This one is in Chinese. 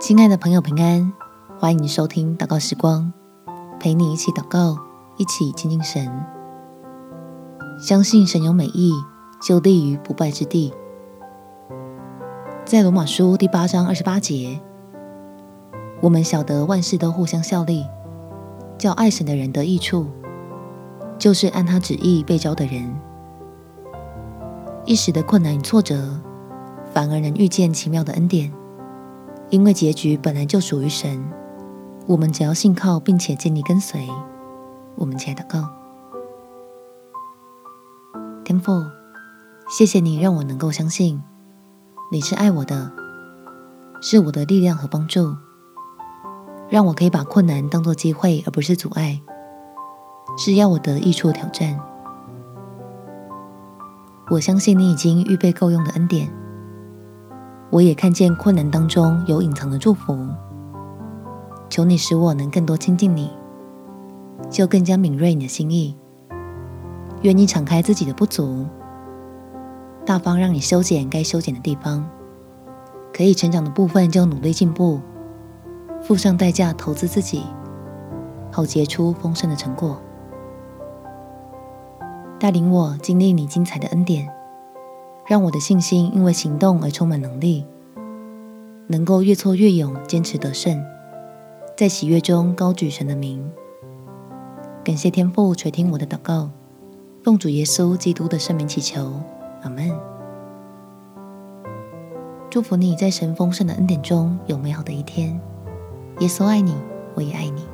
亲爱的朋友，平安！欢迎收听祷告时光，陪你一起祷告，一起亲近神。相信神有美意，就立于不败之地。在罗马书第八章二十八节，我们晓得万事都互相效力，叫爱神的人得益处，就是按他旨意被召的人。一时的困难与挫折，反而能遇见奇妙的恩典，因为结局本来就属于神。我们只要信靠，并且尽力跟随。我们起来祷告。天父，谢谢你让我能够相信你是爱我的，是我的力量和帮助，让我可以把困难当作机会，而不是阻碍，是要我得益处挑战。我相信你已经预备够用的恩典，我也看见困难当中有隐藏的祝福。求你使我能更多亲近你，就更加敏锐你的心意。愿意敞开自己的不足，大方让你修剪该修剪的地方，可以成长的部分就努力进步，付上代价投资自己，好结出丰盛的成果。带领我经历你精彩的恩典，让我的信心因为行动而充满能力，能够越挫越勇，坚持得胜，在喜悦中高举神的名。感谢天父垂听我的祷告。奉主耶稣基督的圣名祈求，阿门。祝福你在神丰盛的恩典中有美好的一天。耶稣爱你，我也爱你。